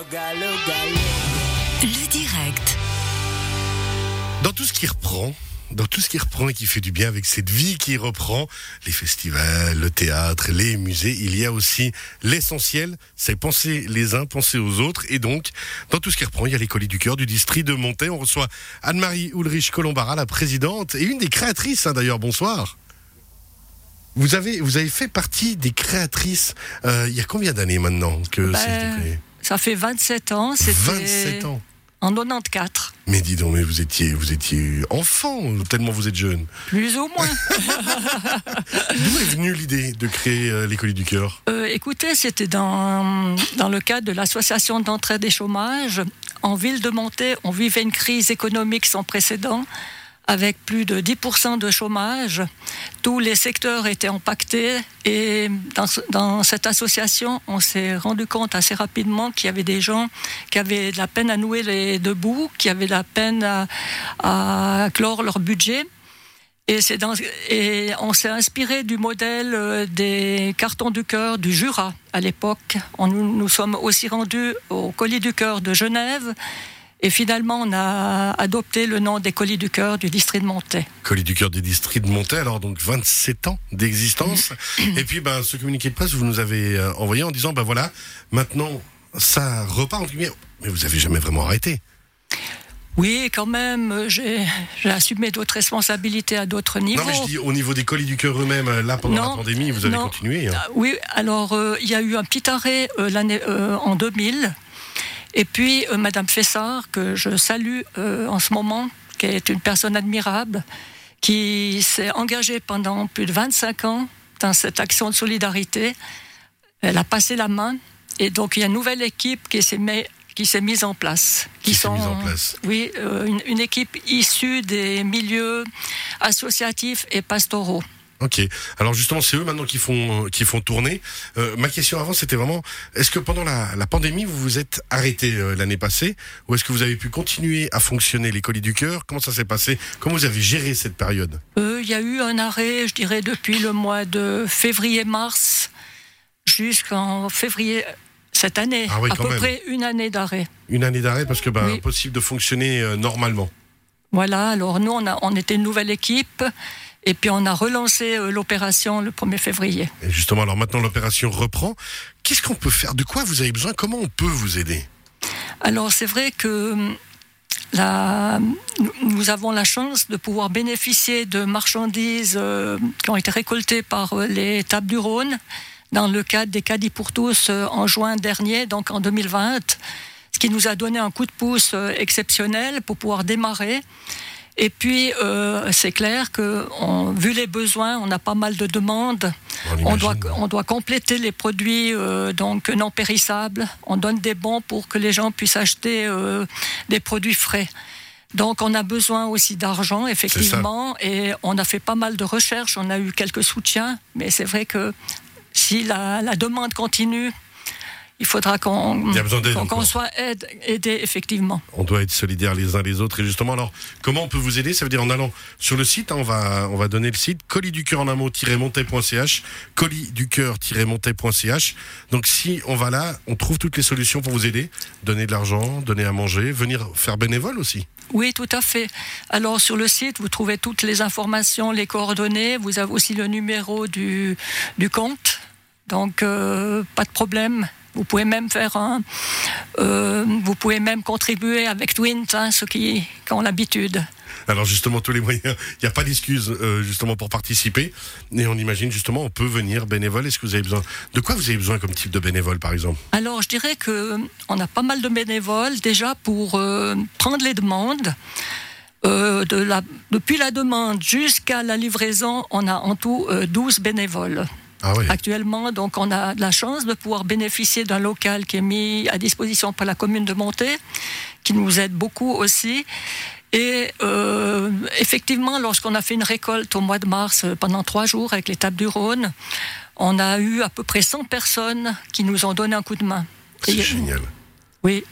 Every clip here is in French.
Le direct. Dans tout ce qui reprend, dans tout ce qui reprend et qui fait du bien avec cette vie qui reprend, les festivals, le théâtre, les musées, il y a aussi l'essentiel, c'est penser les uns, penser aux autres. Et donc, dans tout ce qui reprend, il y a les colis du cœur du district de Montaix. On reçoit Anne-Marie Ulrich Colombara, la présidente et une des créatrices, hein, d'ailleurs. Bonsoir. Vous avez, vous avez fait partie des créatrices euh, il y a combien d'années maintenant que Ben, été créé Ça fait 27 ans. C'était 27 ans. En 94, Mais dis donc, mais vous étiez, vous étiez enfant, tellement vous êtes jeune. plus ou moins. D'où est venue l'idée de créer euh, du cœur? Euh, écoutez, c'était dans, dans le cadre de l'association d'entraide des chômages. En ville de Montaix, on vivait une crise économique sans précédent, avec plus de 10% de chômage. Tous les secteurs étaient impactés et dans, ce- dans cette association, on s'est rendu compte assez rapidement qu'il y avait des gens qui avaient de la peine à nouer les deux bouts, qui avaient de la peine à, clore leur budget. Et, et on s'est inspiré du modèle euh, des cartons du cœur du Jura à l'époque. Nous, nous sommes aussi rendus au colis du cœur de Genève. Et finalement, on a adopté le nom des colis du cœur du district de Montaix. Colis du cœur des districts de Montaix, alors donc 27 ans d'existence. Et puis ben, ce communiqué de presse, vous nous avez euh, envoyé en disant, ben voilà, maintenant ça repart, entre guillemets. mais vous avez jamais vraiment arrêté. Oui, quand même, j'ai assumé d'autres responsabilités à d'autres niveaux. Non mais je dis au niveau des colis du cœur eux-mêmes, là pendant Non, la pandémie, vous avez non. continué. hein. Ah, Oui, alors euh, il y a eu un petit arrêt euh, l'année euh, en 2000. Et puis euh, Madame Fessard, que je salue euh, en ce moment, qui est une personne admirable, qui s'est engagée pendant plus de 25 ans dans cette action de solidarité. Elle a passé la main. Et donc il y a une nouvelle équipe qui s'est mis- qui s'est mise en place. Qui s'est mise en place. Oui, euh, une, une équipe issue des milieux associatifs et pastoraux. Ok. Alors justement, c'est eux maintenant qui font euh, qui font tourner. Euh, ma question avant, c'était vraiment, est-ce que pendant la, la pandémie, vous vous êtes arrêté euh, l'année passée, ou est-ce que vous avez pu continuer à fonctionner les colis du cœur? Comment ça s'est passé? Comment vous avez géré cette période? Euh, Il y a eu un arrêt, je dirais, depuis le mois de février-mars jusqu'en février cette année. Ah oui, à quand peu même. près une année d'arrêt. Une année d'arrêt parce que ben Oui. impossible de fonctionner normalement. Voilà, alors nous, on, a, on était une nouvelle équipe et puis on a relancé euh, l'opération le 1er février. Et justement, alors maintenant l'opération reprend. Qu'est-ce qu'on peut faire? De quoi vous avez besoin? Comment on peut vous aider? Alors c'est vrai que hum, la- nous- avons la chance de pouvoir bénéficier de marchandises euh, qui ont été récoltées par euh, les tables du Rhône dans le cadre des caddies pour tous euh, en juin dernier, donc en 2020, ce qui nous a donné un coup de pouce euh, exceptionnel pour pouvoir démarrer. Et puis, euh, c'est clair que, on- vu les besoins, on a pas mal de demandes. On On doit, on doit compléter les produits euh, donc non périssables. On donne des bons pour que les gens puissent acheter euh, des produits frais. Donc on a besoin aussi d'argent, effectivement, et on a fait pas mal de recherches, on a eu quelques soutiens, mais c'est vrai que si la, la demande continue, il faudra qu'on soit aide, aidé, effectivement. On doit être solidaires les uns les autres. Et justement, alors, comment on peut vous aider? Ça veut dire en allant sur le site, hein, on, va, on va donner le site, colis du cœur en un mot-montais.ch, colis du cœur-montais.ch. Donc si on va là, on trouve toutes les solutions pour vous aider. Donner de l'argent, donner à manger, venir faire bénévole aussi. Oui, tout à fait. Alors sur le site, vous trouvez toutes les informations, les coordonnées. Vous avez aussi le numéro du, du compte. Donc euh, pas de problème. Vous pouvez même faire un, euh, vous pouvez même contribuer avec Twint, hein, ceux qui, qui ont l'habitude. Alors justement, tous les moyens, il n'y a pas d'excuse euh, justement pour participer. Et on imagine justement, on peut venir bénévole. Est-ce que vous avez besoin De quoi vous avez besoin comme type de bénévole par exemple? Alors, je dirais que on a pas mal de bénévoles déjà pour euh, prendre les demandes. Euh, de la, depuis la demande jusqu'à la livraison, on a en tout euh, 12 bénévoles. Ah oui. Actuellement, donc, on a de la chance de pouvoir bénéficier d'un local qui est mis à disposition par la commune de Monté, qui nous aide beaucoup aussi. Et euh, effectivement, lorsqu'on a fait une récolte au mois de mars euh, pendant trois jours avec tables du Rhône, on a eu à peu près 100 personnes qui nous ont donné un coup de main. C'est génial. Oui.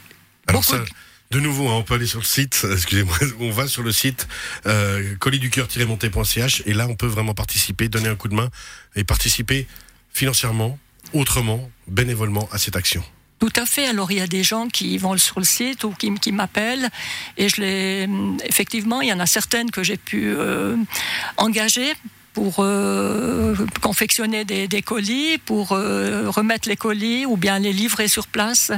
Alors Beaucoup ça, de nouveau, hein, on peut aller sur le site, excusez-moi, on va sur le site euh, colisducoeur-monté.ch et là on peut vraiment participer, donner un coup de main et participer financièrement, autrement, bénévolement à cette action. Tout à fait. Alors il y a des gens qui vont sur le site ou qui, qui m'appellent et je les effectivement il y en a certaines que j'ai pu euh, engager pour euh, confectionner des, colis, pour euh, remettre les colis ou bien les livrer sur place.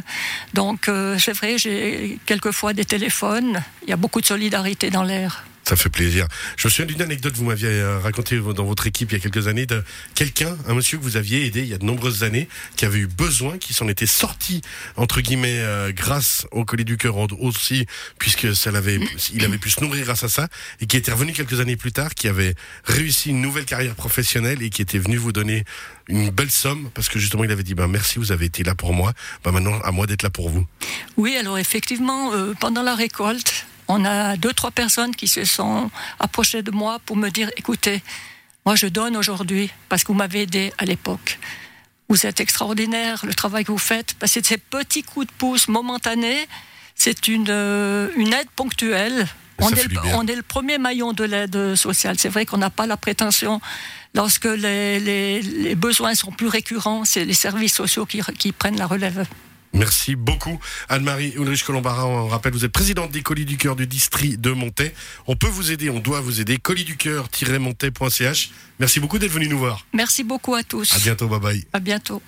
Donc euh, c'est vrai, j'ai quelquefois des téléphones. Il y a beaucoup de solidarité dans l'air. Ça fait plaisir. Je me souviens d'une anecdote que vous m'aviez euh, racontée dans votre équipe il y a quelques années de quelqu'un, un monsieur que vous aviez aidé il y a de nombreuses années, qui avait eu besoin, qui s'en était sorti entre guillemets euh, grâce au colis du cœur aussi, puisque ça l'avait, il avait pu se nourrir grâce à ça, et qui était revenu quelques années plus tard, qui avait réussi une nouvelle carrière professionnelle et qui était venu vous donner une belle somme parce que justement il avait dit ben merci vous avez été là pour moi, ben maintenant à moi d'être là pour vous. Oui alors effectivement euh, pendant la récolte on a deux, trois personnes qui se sont approchées de moi pour me dire, écoutez, moi je donne aujourd'hui parce que vous m'avez aidé à l'époque. Vous êtes extraordinaire, le travail que vous faites. Parce que ces petits coups de pouce momentanés, c'est une, euh, une aide ponctuelle. On est, le, on est, le, premier maillon de l'aide sociale. C'est vrai qu'on n'a pas la prétention, lorsque les, les, les, besoins sont plus récurrents, c'est les services sociaux qui, qui prennent la relève. Merci beaucoup. Anne-Marie Ulrich Colombara, on rappelle, vous êtes présidente des Colis du Cœur du district de Montaix. On peut vous aider, on doit vous aider. Colis du Cœur-montaix.ch. Merci beaucoup d'être venu nous voir. Merci beaucoup à tous. À bientôt, bye bye. À bientôt.